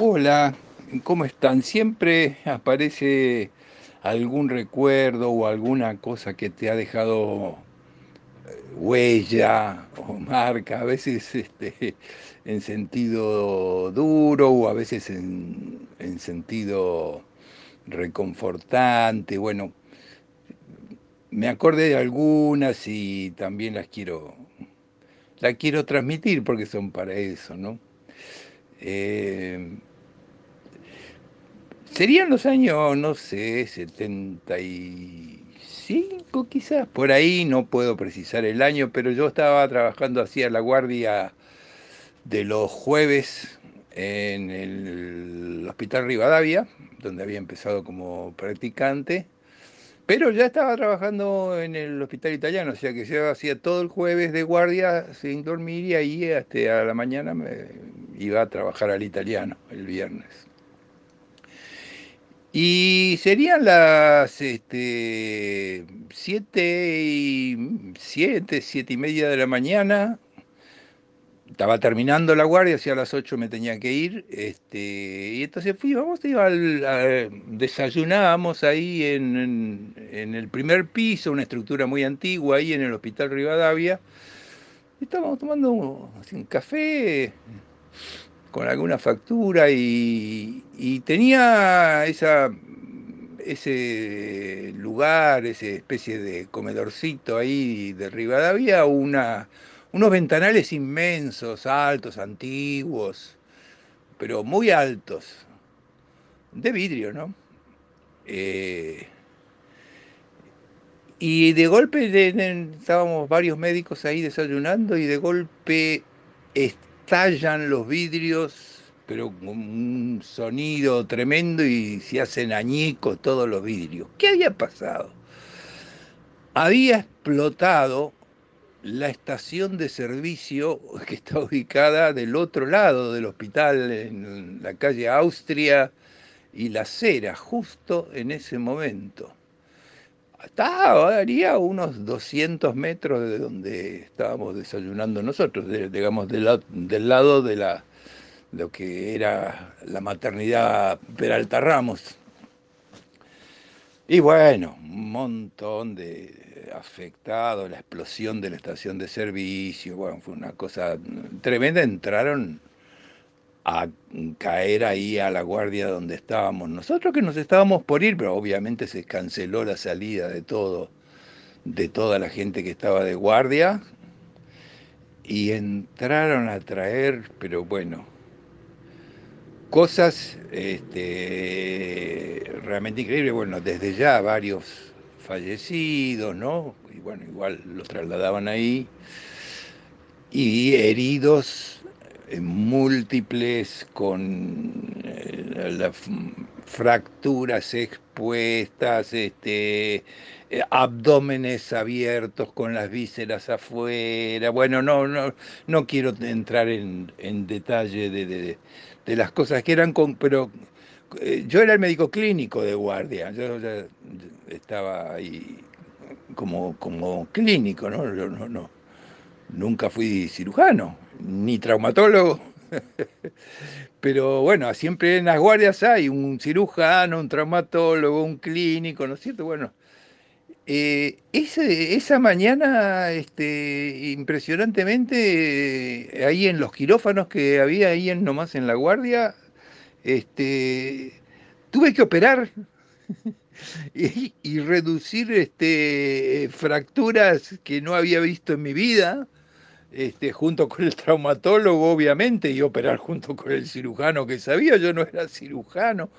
Hola, ¿cómo están? Siempre aparece algún recuerdo o alguna cosa que te ha dejado eh, huella o marca, a veces este, en sentido duro o a veces en, en sentido reconfortante. Bueno, me acordé de algunas y también las quiero, las quiero transmitir porque son para eso, ¿no? Eh, serían los años, no sé, 75 quizás, por ahí, no puedo precisar el año, pero yo estaba trabajando hacía la guardia de los jueves en el Hospital Rivadavia, donde había empezado como practicante pero ya estaba trabajando en el hospital italiano, o sea que yo hacía todo el jueves de guardia sin dormir y ahí hasta a la mañana me iba a trabajar al italiano el viernes. Y serían las este, siete y siete, siete y media de la mañana, estaba terminando la guardia, hacia las 8 me tenía que ir, este, y entonces fui, vamos, al, desayunábamos ahí en, el primer piso, una estructura muy antigua, ahí en el Hospital Rivadavia, estábamos tomando un café con alguna factura y, tenía ese lugar, esa especie de comedorcito ahí de Rivadavia, una unos ventanales inmensos, altos, antiguos, pero muy altos, de vidrio, ¿no? Eh, y de golpe estábamos varios médicos ahí desayunando y de golpe estallan los vidrios, pero con un sonido tremendo y se hacen añicos todos los vidrios. ¿Qué había pasado? Había explotado la estación de servicio que está ubicada del otro lado del hospital, en la calle Austria y la Cera, justo en ese momento. Estaba, haría unos 200 metros de donde estábamos desayunando nosotros, digamos, del, lado de la, lo que era la maternidad Peralta Ramos. Y bueno, un montón de, afectado, la explosión de la estación de servicio, bueno, fue una cosa tremenda, entraron a caer ahí a la guardia donde estábamos nosotros que nos estábamos por ir, pero obviamente se canceló la salida de todo, de toda la gente que estaba de guardia y entraron a traer, pero bueno, cosas este, realmente increíbles, bueno, desde ya varios fallecidos, ¿no? Y bueno, igual los trasladaban ahí. Y heridos múltiples con eh, las fracturas expuestas, este, eh, abdómenes abiertos con las vísceras afuera. Bueno, no, no, no quiero entrar en, detalle de, de, las cosas que eran, con, pero eh, yo era el médico clínico de guardia, yo estaba ahí como, como clínico, ¿no? no, no, nunca fui cirujano, ni traumatólogo. Pero bueno, siempre en las guardias hay un cirujano, un traumatólogo, un clínico, ¿no es cierto? Bueno, eh, esa mañana, este, impresionantemente, ahí en los quirófanos que había ahí en, nomás en la guardia, este, tuve que operar y, reducir este, fracturas que no había visto en mi vida, este, junto con el traumatólogo, obviamente, y operar junto con el cirujano que sabía, yo no era cirujano,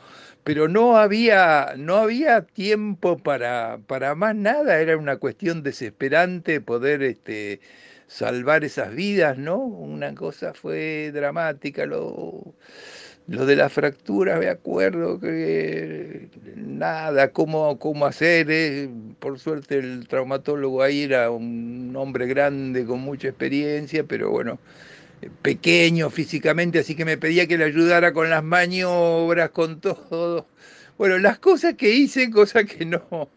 pero no había, no había tiempo para, para más nada, era una cuestión desesperante poder este, salvar esas vidas, ¿no? Una cosa fue dramática, lo lo de la fractura, me acuerdo que nada, cómo, cómo hacer. Eh. Por suerte el traumatólogo ahí era un hombre grande con mucha experiencia, pero bueno, pequeño físicamente, así que me pedía que le ayudara con las maniobras, con todo. Bueno, las cosas que hice, cosas que no,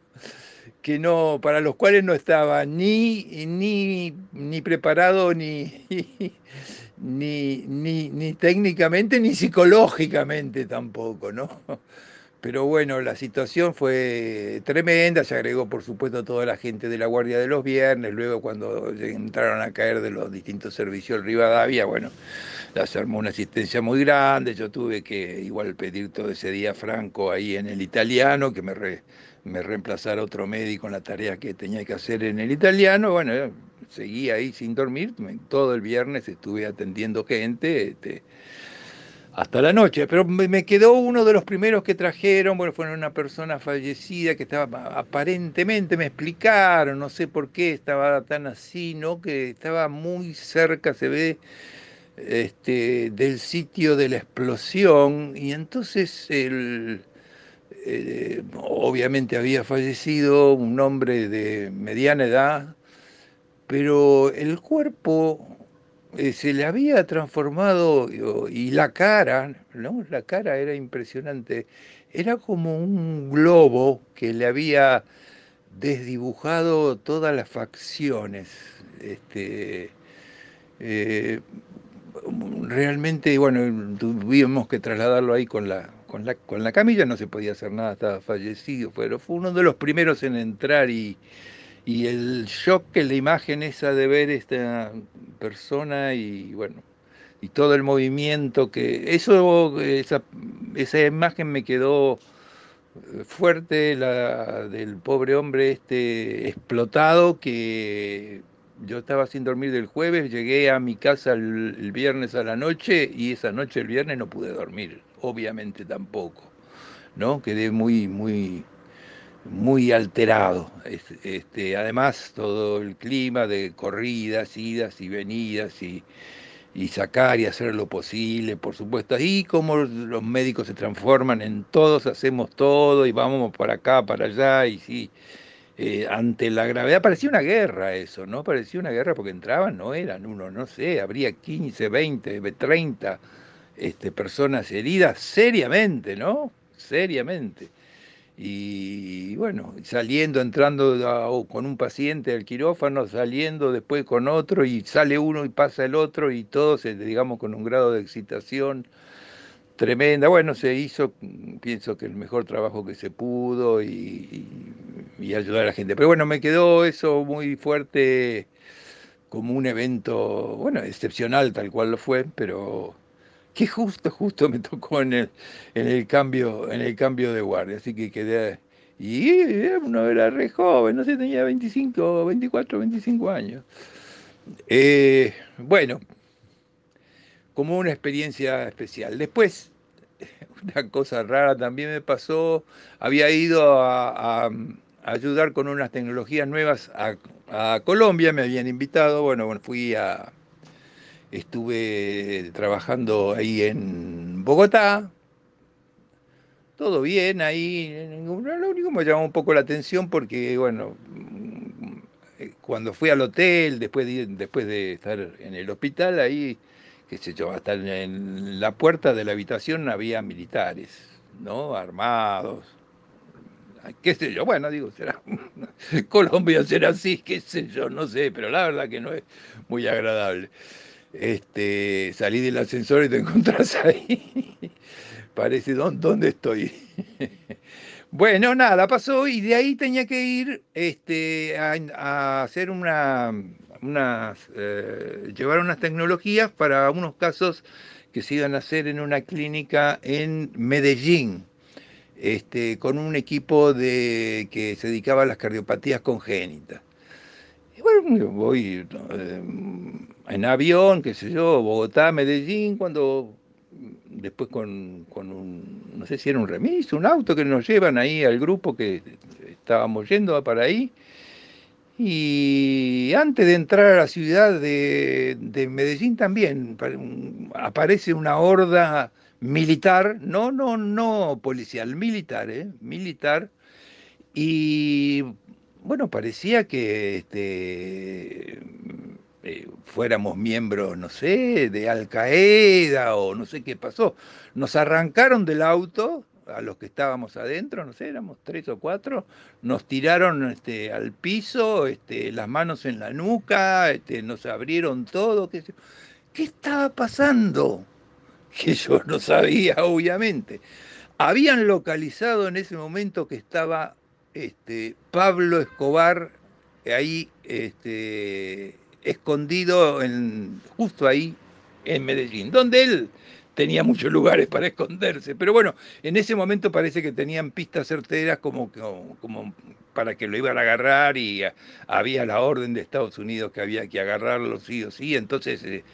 que no, para los cuales no estaba ni, ni, ni preparado ni, ni, ni, ni técnicamente ni psicológicamente tampoco, ¿no? Pero bueno, la situación fue tremenda, se agregó por supuesto toda la gente de la Guardia de los Viernes, luego cuando entraron a caer de los distintos servicios Rivadavia, bueno, se armó una asistencia muy grande, yo tuve que igual pedir todo ese día Franco ahí en el italiano, que me, me reemplazara otro médico en la tarea que tenía que hacer en el italiano, bueno, seguí ahí sin dormir, todo el viernes estuve atendiendo gente, este, hasta la noche, pero me quedó uno de los primeros que trajeron, bueno, fue una persona fallecida que estaba, aparentemente me explicaron, no sé por qué estaba tan así, ¿no? Que estaba muy cerca, se ve, este, del sitio de la explosión, y entonces el, eh, obviamente había fallecido un hombre de mediana edad, pero el cuerpo eh, se le había transformado y la cara. La cara era impresionante. Era como un globo que le había desdibujado todas las facciones. Este, eh, realmente, bueno, tuvimos que trasladarlo ahí con la, con la camilla, no se podía hacer nada, estaba fallecido, pero fue uno de los primeros en entrar y, y el shock que la imagen esa de ver esta persona y bueno, y todo el movimiento que eso esa, esa imagen me quedó eh, fuerte la del pobre hombre este explotado que yo estaba sin dormir del jueves, llegué a mi casa el, el viernes a la noche y esa noche el viernes no pude dormir, obviamente tampoco, ¿no? Quedé muy muy muy alterado. Este, además, todo el clima de corridas, idas y venidas y, sacar y hacer lo posible, por supuesto. Y como los médicos se transforman en todos, hacemos todo y vamos para acá, para allá. Y sí, eh, ante la gravedad, parecía una guerra eso, ¿no? Parecía una guerra porque entraban, no eran uno, no sé, habría 15, 20, 30 este, personas heridas seriamente, ¿no? Seriamente y bueno, saliendo, entrando con un paciente al quirófano, saliendo después con otro y sale uno y pasa el otro y todos, digamos, con un grado de excitación tremenda. Bueno, se hizo, pienso que el mejor trabajo que se pudo y, y ayudar a la gente. Pero bueno, me quedó eso muy fuerte como un evento, bueno, excepcional tal cual lo fue, pero que justo, justo me tocó en el, en el, cambio, en el cambio de guardia, así que quedé... Y uno era re joven, no sé, tenía 25, 24, 25 años. Eh, bueno, como una experiencia especial. Después, una cosa rara también me pasó, había ido a, ayudar con unas tecnologías nuevas a, a Colombia, me habían invitado, bueno, bueno fui a, estuve trabajando ahí en Bogotá, todo bien ahí, lo único que me llamó un poco la atención porque, bueno, cuando fui al hotel, después de, después de estar en el hospital, ahí, qué sé yo, hasta en la puerta de la habitación había militares, ¿no? Armados, qué sé yo, bueno, digo, será, Colombia será así, qué sé yo, no sé, pero la verdad que no es muy agradable este, salí del ascensor y te encontrás ahí. Parece, ¿dónde estoy? bueno, nada, pasó y de ahí tenía que ir este, a, hacer una, unas, eh, llevar unas tecnologías para unos casos que se iban a hacer en una clínica en Medellín. Este, con un equipo de, que se dedicaba a las cardiopatías congénitas. Y bueno, voy eh, en avión, qué sé yo, Bogotá, Medellín, cuando después con, un, no sé si era un remis, un auto que nos llevan ahí al grupo que estábamos yendo para ahí. Y antes de entrar a la ciudad de, Medellín también aparece una horda militar, no, no, no policial, militar, ¿eh? militar, y bueno, parecía que este, eh, fuéramos miembros, no sé, de Al Qaeda o no sé qué pasó. Nos arrancaron del auto a los que estábamos adentro, no sé, éramos tres o cuatro, nos tiraron este, al piso, este, las manos en la nuca, nos abrieron todo, ¿qué estaba pasando? Que yo no sabía, obviamente. Habían localizado en ese momento que estaba este, Pablo Escobar ahí este, escondido en, justo ahí en Medellín, donde él tenía muchos lugares para esconderse. Pero bueno, en ese momento parece que tenían pistas certeras como, para que lo iban a agarrar y había la orden de Estados Unidos que había que agarrarlo sí o sí. Entonces eh,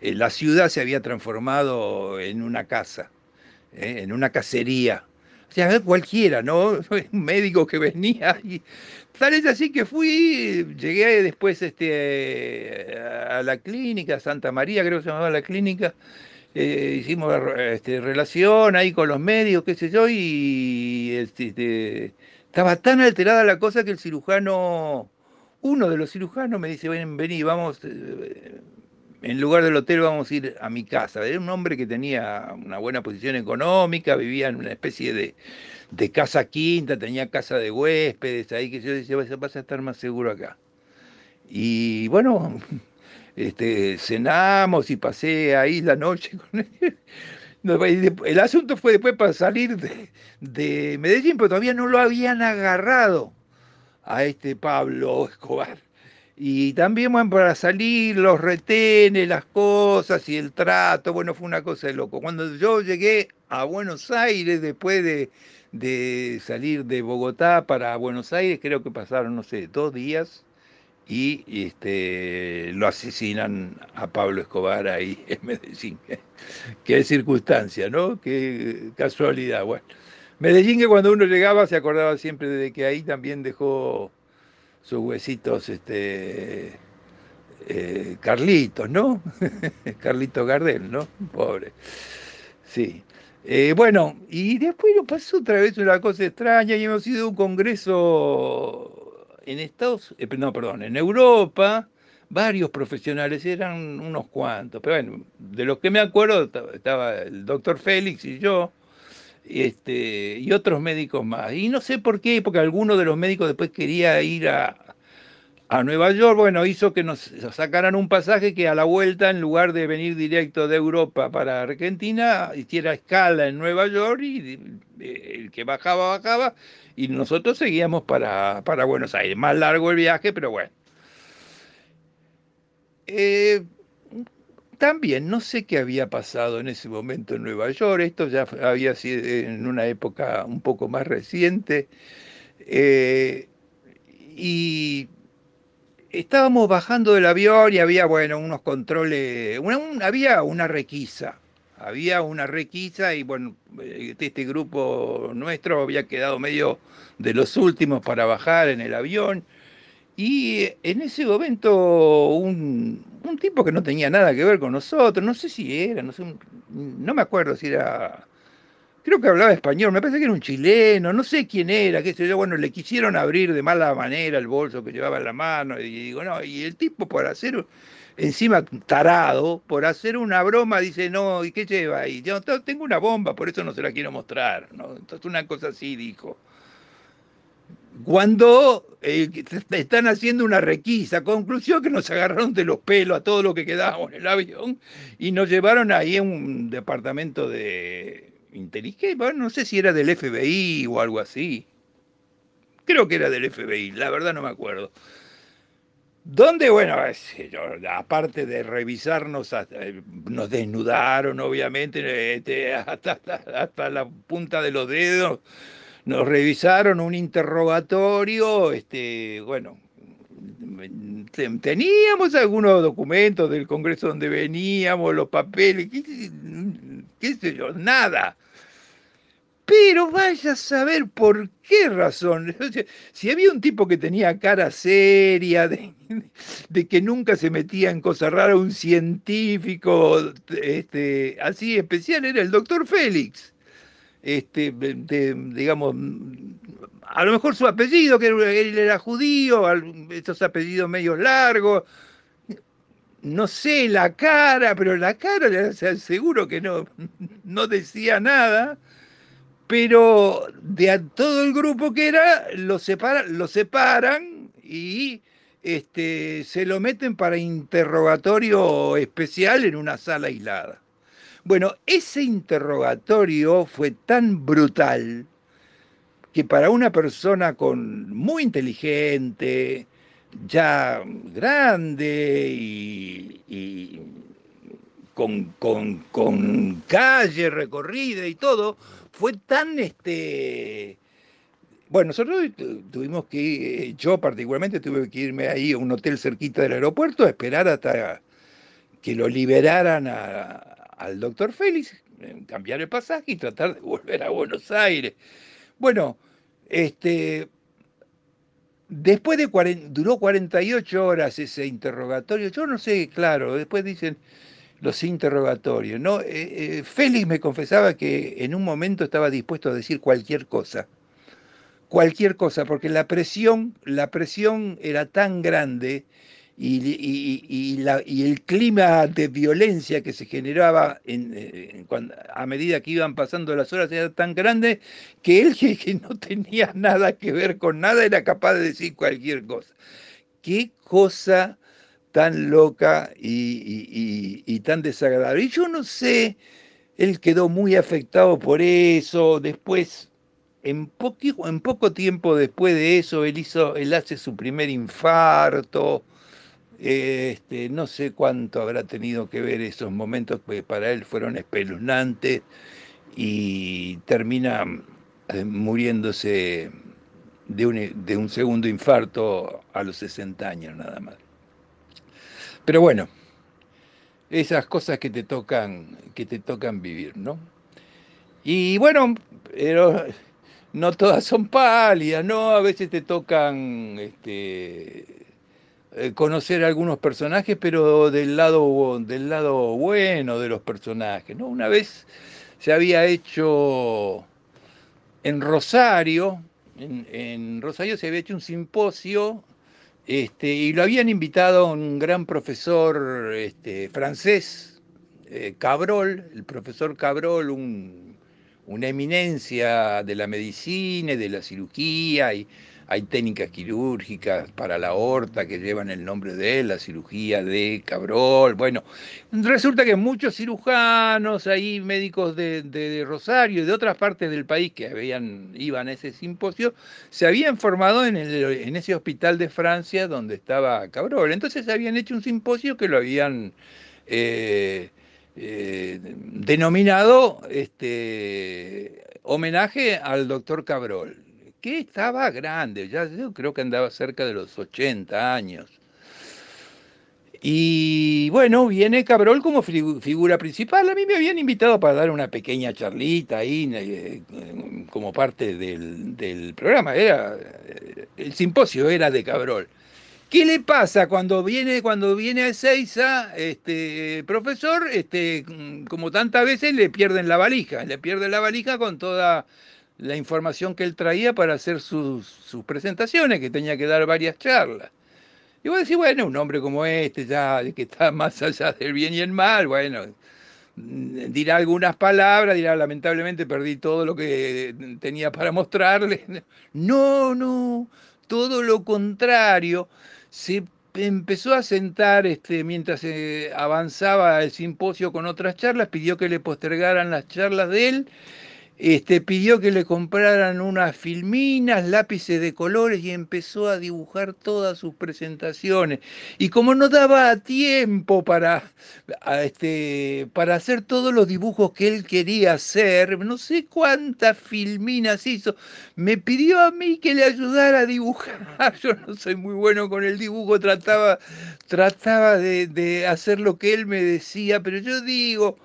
eh, la ciudad se había transformado en una casa, eh, en una cacería. O sea, cualquiera, ¿no? Un médico que venía y tal es así que fui, llegué después este, a la clínica, Santa María creo que se llamaba la clínica, eh, hicimos este, relación ahí con los médicos, qué sé yo, y este, este, estaba tan alterada la cosa que el cirujano, uno de los cirujanos me dice, ven, vení, vamos, eh, en lugar del hotel vamos a ir a mi casa. Era un hombre que tenía una buena posición económica, vivía en una especie de, casa quinta, tenía casa de huéspedes, ahí que yo decía, vas a estar más seguro acá. Y bueno, este, cenamos y pasé ahí la noche con él. El asunto fue después para salir de Medellín, pero todavía no lo habían agarrado a este Pablo Escobar. Y también, bueno, para salir, los retenes, las cosas y el trato, bueno, fue una cosa de loco. Cuando yo llegué a Buenos Aires, después de, de salir de Bogotá para Buenos Aires, creo que pasaron, no sé, dos días, y este, lo asesinan a Pablo Escobar ahí en Medellín. Qué circunstancia, ¿no? Qué casualidad. Bueno, Medellín que cuando uno llegaba se acordaba siempre de que ahí también dejó sus huesitos, este, eh, Carlitos, ¿no? Carlito Gardel, ¿no? Pobre. Sí. Eh, bueno, y después nos pasó otra vez una cosa extraña y hemos ido a un congreso en Estados, eh, no, perdón, en Europa, varios profesionales, eran unos cuantos, pero bueno, de los que me acuerdo estaba el doctor Félix y yo, este, y otros médicos más. Y no sé por qué, porque alguno de los médicos después quería ir a, a Nueva York, bueno, hizo que nos sacaran un pasaje que a la vuelta, en lugar de venir directo de Europa para Argentina, hiciera escala en Nueva York y eh, el que bajaba, bajaba, y nosotros seguíamos para, para Buenos Aires. Más largo el viaje, pero bueno. Eh, también no sé qué había pasado en ese momento en Nueva York, esto ya había sido en una época un poco más reciente, eh, y estábamos bajando del avión y había, bueno, unos controles, había una requisa, había una requisa y bueno, este grupo nuestro había quedado medio de los últimos para bajar en el avión y en ese momento un, tipo que no tenía nada que ver con nosotros, no sé si era, no, sé, no me acuerdo si era, creo que hablaba español, me parece que era un chileno, no sé quién era, qué sé yo, bueno, le quisieron abrir de mala manera el bolso que llevaba en la mano, y digo, no, y el tipo por hacer, encima tarado, por hacer una broma, dice, no, ¿y qué lleva ahí? Yo tengo una bomba, por eso no se la quiero mostrar, ¿no? Entonces una cosa así dijo cuando eh, están haciendo una requisa. Conclusión que nos agarraron de los pelos a todo lo que quedábamos en el avión y nos llevaron ahí a un departamento de inteligencia, bueno, no sé si era del FBI o algo así. Creo que era del FBI, la verdad no me acuerdo. Donde, bueno, aparte de revisarnos, eh, nos desnudaron, obviamente, este, hasta, hasta la punta de los dedos, nos revisaron un interrogatorio, este, bueno, teníamos algunos documentos del Congreso donde veníamos, los papeles, qué, sé yo, nada. Pero vaya a saber por qué razón. Si había un tipo que tenía cara seria, de, que nunca se metía en cosas raras, un científico este, así especial, era el doctor Félix este, digamos, a lo mejor su apellido, que él era judío, estos apellidos medio largos, no sé la cara, pero la cara, seguro que no, no decía nada, pero de todo el grupo que era, lo, separa, lo separan y este, se lo meten para interrogatorio especial en una sala aislada. Bueno, ese interrogatorio fue tan brutal que para una persona con muy inteligente, ya grande y, con, calle recorrida y todo, fue tan este. Bueno, nosotros tuvimos que ir, yo particularmente tuve que irme ahí a un hotel cerquita del aeropuerto a esperar hasta que lo liberaran al doctor Félix, cambiar el pasaje y tratar de volver a Buenos Aires. Bueno, este, después de duró 48 horas ese interrogatorio, yo no sé, claro, después dicen los interrogatorios, ¿no? Eh, eh, Félix me confesaba que en un momento estaba dispuesto a decir cualquier cosa, cualquier cosa, porque la presión, la presión era tan grande y, el clima de violencia que se generaba eh, a medida que iban pasando las horas era tan grande que él, que, no tenía nada que ver con nada, era capaz de decir cualquier cosa. Qué cosa tan loca y, tan desagradable. Y yo no sé, él quedó muy afectado por eso, después en, en, poco tiempo después de eso, él, hizo, él hace su primer infarto, este, no sé cuánto habrá tenido que ver esos momentos que para él fueron espeluznantes y termina eh, muriéndose de un, de un segundo infarto a los 60 años nada más. Pero bueno, esas cosas que te tocan, que te tocan vivir, ¿no? Y bueno, pero no todas son pálidas, ¿no? A veces te tocan este, eh, conocer algunos personajes, pero del lado, del lado bueno de los personajes. ¿no? Una vez se había hecho en Rosario, en, Rosario se había hecho un simposio este, y lo habían invitado a un gran profesor este, francés, eh, Cabrol, el profesor Cabrol, una eminencia de la medicina y de la cirugía y hay técnicas quirúrgicas para la aorta que llevan el nombre de él, la cirugía de Cabrol. Bueno, resulta que muchos cirujanos, ahí médicos de, Rosario y de otras partes del país que habían, iban a ese simposio, se habían formado en, ese hospital de Francia donde estaba Cabrol. Entonces habían hecho un simposio que lo habían... Eh, eh, denominado este, homenaje al doctor Cabrol que estaba grande, ya yo creo que andaba cerca de los 80 años. Y bueno, viene Cabrol como figura principal. A mí me habían invitado para dar una pequeña charlita ahí como parte del, programa. Era, eh, el simposio era de Cabrol. ¿Qué le pasa cuando viene, cuando viene a Ezeiza, este profesor? Este, como tantas veces le pierden la valija, le pierden la valija con toda la información que él traía para hacer sus, presentaciones, que tenía que dar varias charlas. Y vos decís, bueno, un hombre como este, ya que está más allá del bien y el mal, bueno, dirá algunas palabras, dirá, lamentablemente perdí todo lo que tenía para mostrarle. No, no, todo lo contrario. Se empezó a sentar este, mientras eh, avanzaba el simposio con otras charlas, pidió que le postergaran las charlas de él este, pidió que le compraran unas filminas, lápices de colores y empezó a dibujar todas sus presentaciones. Y como no daba tiempo para, este, para hacer todos los dibujos que él quería hacer, no sé cuántas filminas hizo, me pidió a mí que le ayudara a dibujar. Yo no soy muy bueno con el dibujo, trataba, trataba de, de hacer lo que él me decía, pero yo digo,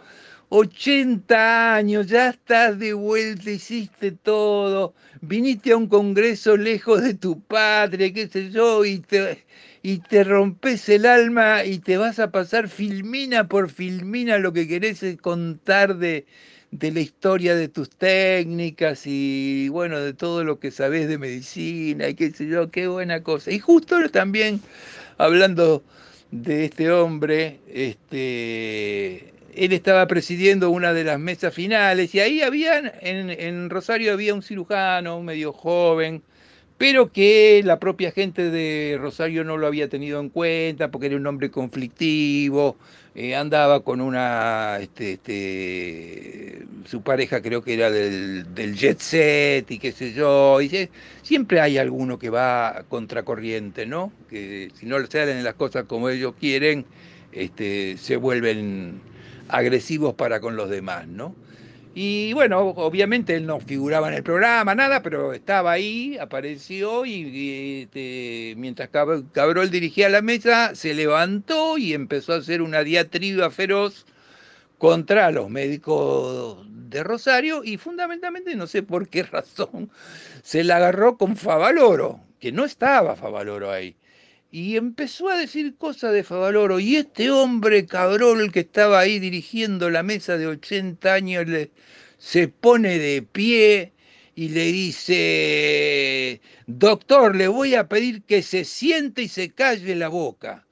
80 años, ya estás de vuelta, hiciste todo, viniste a un congreso lejos de tu patria, qué sé yo, y te, y te rompes el alma y te vas a pasar filmina por filmina lo que querés contar de, de la historia de tus técnicas y bueno, de todo lo que sabes de medicina y qué sé yo, qué buena cosa. Y justo también hablando de este hombre, este él estaba presidiendo una de las mesas finales y ahí había, en, Rosario había un cirujano, medio joven, pero que la propia gente de Rosario no lo había tenido en cuenta porque era un hombre conflictivo, eh, andaba con una, este, este, su pareja creo que era del, jet set y qué sé yo, y siempre hay alguno que va contracorriente, ¿no? Que si no se hacen las cosas como ellos quieren, este, se vuelven agresivos para con los demás, ¿no? Y bueno, obviamente él no figuraba en el programa, nada, pero estaba ahí, apareció y, este, mientras Cabrol dirigía la mesa, se levantó y empezó a hacer una diatriba feroz contra los médicos de Rosario y fundamentalmente, no sé por qué razón, se la agarró con Favaloro, que no estaba Favaloro ahí y empezó a decir cosas de Favaloro. Y este hombre cabrón que estaba ahí dirigiendo la mesa de 80 años le, se pone de pie y le dice, doctor, le voy a pedir que se siente y se calle la boca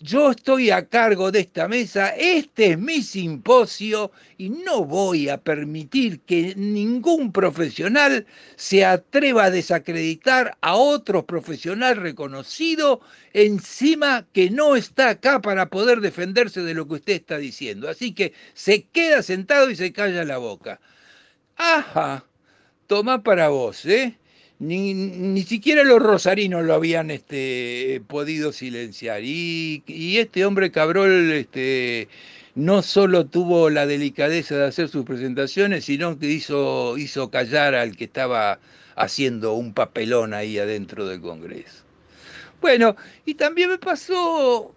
yo estoy a cargo de esta mesa, este es mi simposio y no voy a permitir que ningún profesional se atreva a desacreditar a otro profesional reconocido encima que no está acá para poder defenderse de lo que usted está diciendo. Así que se queda sentado y se calla la boca. Ajá, toma para vos, ¿eh? Ni, ni, siquiera los rosarinos lo habían este, podido silenciar. Y, y, este hombre Cabrol este, no solo tuvo la delicadeza de hacer sus presentaciones, sino que hizo, hizo callar al que estaba haciendo un papelón ahí adentro del Congreso. Bueno, y también me pasó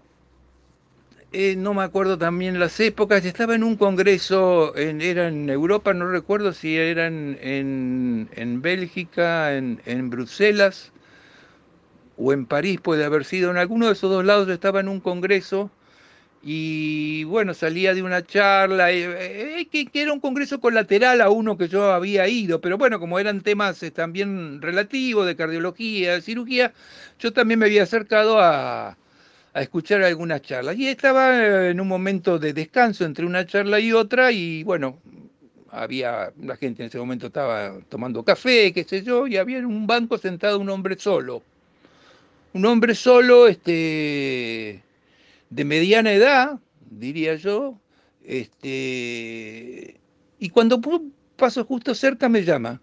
eh, no me acuerdo también las épocas, estaba en un congreso, en, era en Europa, no recuerdo si era en, en, Bélgica, en, en, Bruselas o en París, puede haber sido, en alguno de esos dos lados estaba en un congreso y bueno, salía de una charla, eh, eh, que, que, era un congreso colateral a uno que yo había ido, pero bueno, como eran temas también relativos de cardiología, de cirugía, yo también me había acercado a a escuchar algunas charlas. Y estaba en un momento de descanso entre una charla y otra y bueno, había, la gente en ese momento estaba tomando café, qué sé yo, y había en un banco sentado un hombre solo. Un hombre solo, este, de mediana edad, diría yo, este, y cuando paso justo cerca me llama.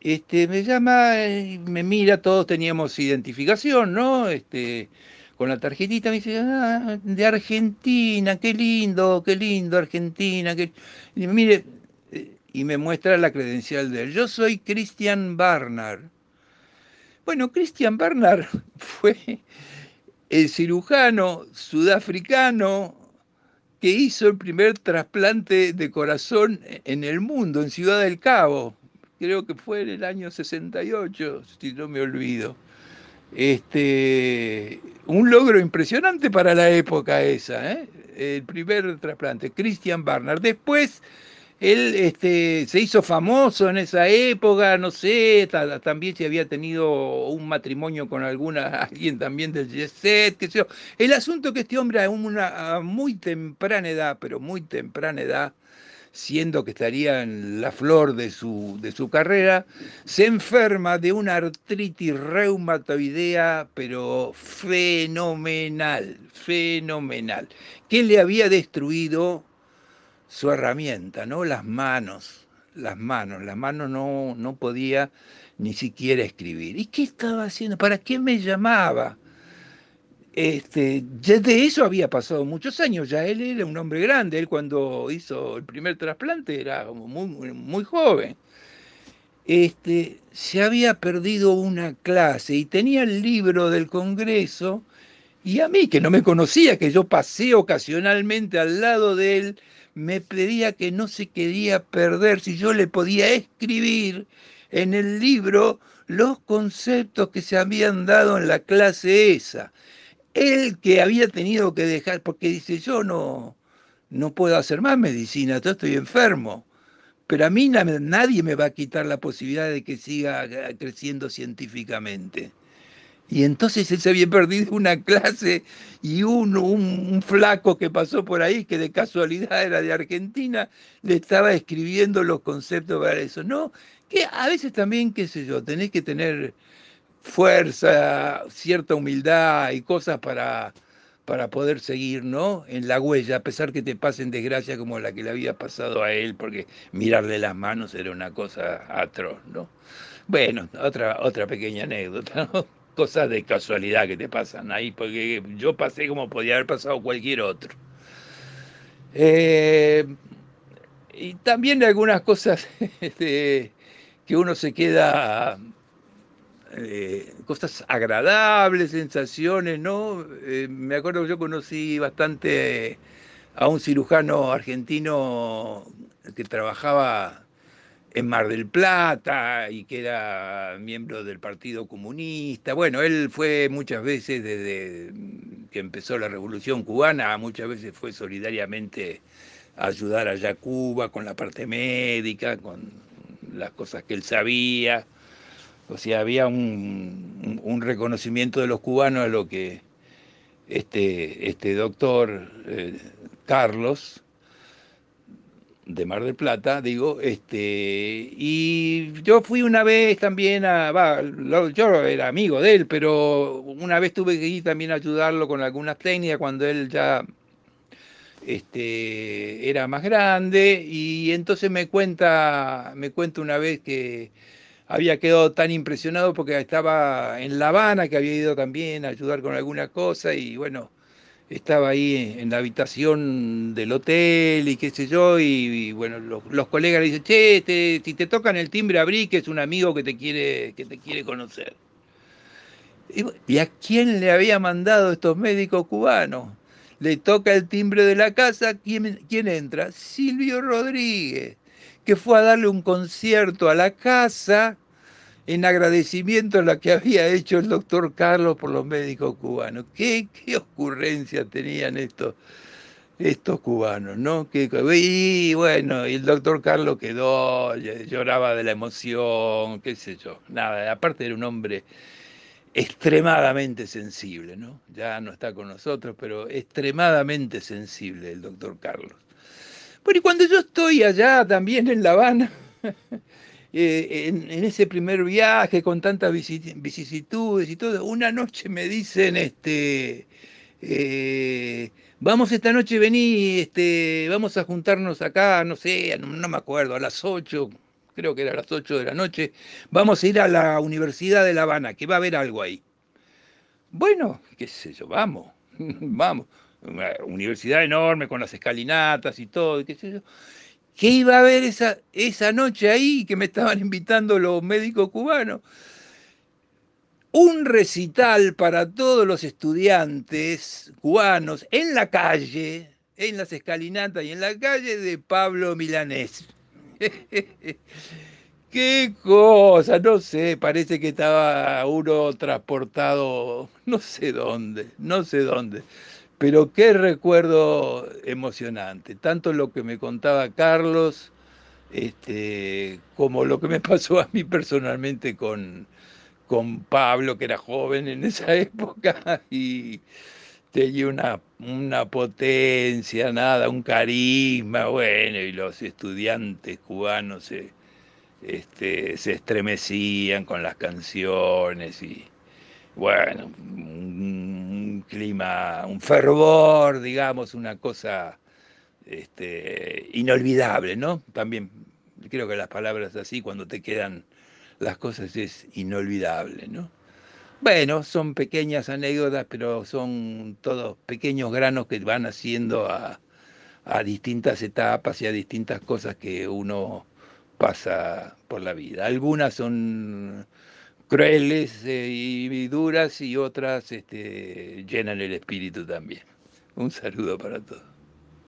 Este, me llama, y me mira, todos teníamos identificación, ¿no? Este, con la tarjetita, me dice, ah, de Argentina, qué lindo, qué lindo, Argentina. Qué... Mire, eh, y me muestra la credencial de él. Yo soy Christian Barnard. Bueno, Christian Barnard fue el cirujano sudafricano que hizo el primer trasplante de corazón en el mundo, en Ciudad del Cabo. Creo que fue en el año 68, si no me olvido. Este, un logro impresionante para la época esa, ¿eh? el primer trasplante, Christian Barnard. Después él este, se hizo famoso en esa época, no sé, también se había tenido un matrimonio con alguna, alguien también del jet qué sé. El asunto que este hombre a una muy temprana edad, pero muy temprana edad, siendo que estaría en la flor de su, de su carrera, se enferma de una artritis reumatoidea, pero fenomenal, fenomenal, que le había destruido su herramienta, ¿no? Las manos, las manos, las manos no, no podía ni siquiera escribir. ¿Y qué estaba haciendo? ¿Para qué me llamaba? Este, de eso había pasado muchos años, ya él era un hombre grande, él cuando hizo el primer trasplante era muy, muy, joven. Este, se había perdido una clase y tenía el libro del Congreso y a mí, que no me conocía, que yo pasé ocasionalmente al lado de él, me pedía que no se quería perder si yo le podía escribir en el libro los conceptos que se habían dado en la clase esa él que había tenido que dejar, porque dice, yo no, no puedo hacer más medicina, yo estoy enfermo, pero a mí nadie me va a quitar la posibilidad de que siga eh, creciendo científicamente. Y entonces él se había perdido una clase y un, un, flaco que pasó por ahí, que de casualidad era de Argentina, le estaba escribiendo los conceptos para eso. No, que a veces también, qué sé yo, tenés que tener fuerza, cierta humildad y cosas para, para poder seguir, ¿no? En la huella, a pesar que te pasen desgracia como la que le había pasado a él, porque mirarle las manos era una cosa atroz, ¿no? Bueno, otra, otra pequeña anécdota. Cosas de casualidad que te pasan ahí, porque yo pasé como podía haber pasado cualquier otro. Eh, y también algunas cosas que uno se queda eh, cosas agradables, sensaciones, ¿no? Eh, me acuerdo que yo conocí bastante a un cirujano argentino que trabajaba en Mar del Plata y que era miembro del Partido Comunista. Bueno, él fue muchas veces desde que empezó la Revolución Cubana, muchas veces fue solidariamente a ayudar allá a Cuba con la parte médica, con las cosas que él sabía. O sea, había un, reconocimiento de los cubanos a lo que este, este doctor eh, Carlos de Mar del Plata, digo, este, y yo fui una vez también a, yo era amigo de él, pero una vez tuve que ir también a ayudarlo con algunas técnicas cuando él ya este, era más grande, y entonces me cuenta, me cuenta una vez que había quedado tan impresionado porque estaba en La Habana, que había ido también a ayudar con alguna cosa y bueno, estaba ahí en la habitación del hotel y qué sé yo, y, bueno, los, colegas le dicen, che, si te tocan el timbre, abrí, que es un amigo que te quiere, que te quiere conocer. Y, a quién le había mandado estos médicos cubanos? Le toca el timbre de la casa, ¿quién, quién entra? Silvio Rodríguez, que fue a darle un concierto a la casa en agradecimiento a lo que había hecho el doctor Carlos por los médicos cubanos. ¿Qué, qué ocurrencia tenían estos, estos cubanos, ¿no? Que, y bueno, y el doctor Carlos quedó, lloraba de la emoción, qué sé yo. Nada, aparte era un hombre extremadamente sensible, ¿no? Ya no está con nosotros, pero extremadamente sensible el doctor Carlos. Bueno, y cuando yo estoy allá también en La Habana, Eh, en, ese primer viaje con tantas vicisitudes y todo, una noche me dicen, este, eh, vamos esta noche, vení, este, vamos a juntarnos acá, no sé, no, me acuerdo, a las 8, creo que era a las 8 de la noche, vamos a ir a la Universidad de La Habana, que va a haber algo ahí. Bueno, qué sé yo, vamos, vamos. Una universidad enorme con las escalinatas y todo, qué sé yo. ¿Qué iba a haber esa, esa noche ahí que me estaban invitando los médicos cubanos? Un recital para todos los estudiantes cubanos en la calle, en las escalinatas y en la calle de Pablo Milanés. Qué cosa, no sé, parece que estaba uno transportado, no sé dónde, no sé dónde. Pero qué recuerdo emocionante, tanto lo que me contaba Carlos, este, como lo que me pasó a mí personalmente con, con Pablo, que era joven en esa época, y tenía una, una potencia, nada, un carisma, bueno, y los estudiantes cubanos se, este, se estremecían con las canciones y bueno, clima, un fervor, digamos, una cosa este, inolvidable, ¿no? También creo que las palabras así, cuando te quedan las cosas, es inolvidable, ¿no? Bueno, son pequeñas anécdotas, pero son todos pequeños granos que van haciendo a, a distintas etapas y a distintas cosas que uno pasa por la vida. Algunas son crueles eh, y duras y otras este, llenan el espíritu también. Un saludo para todos.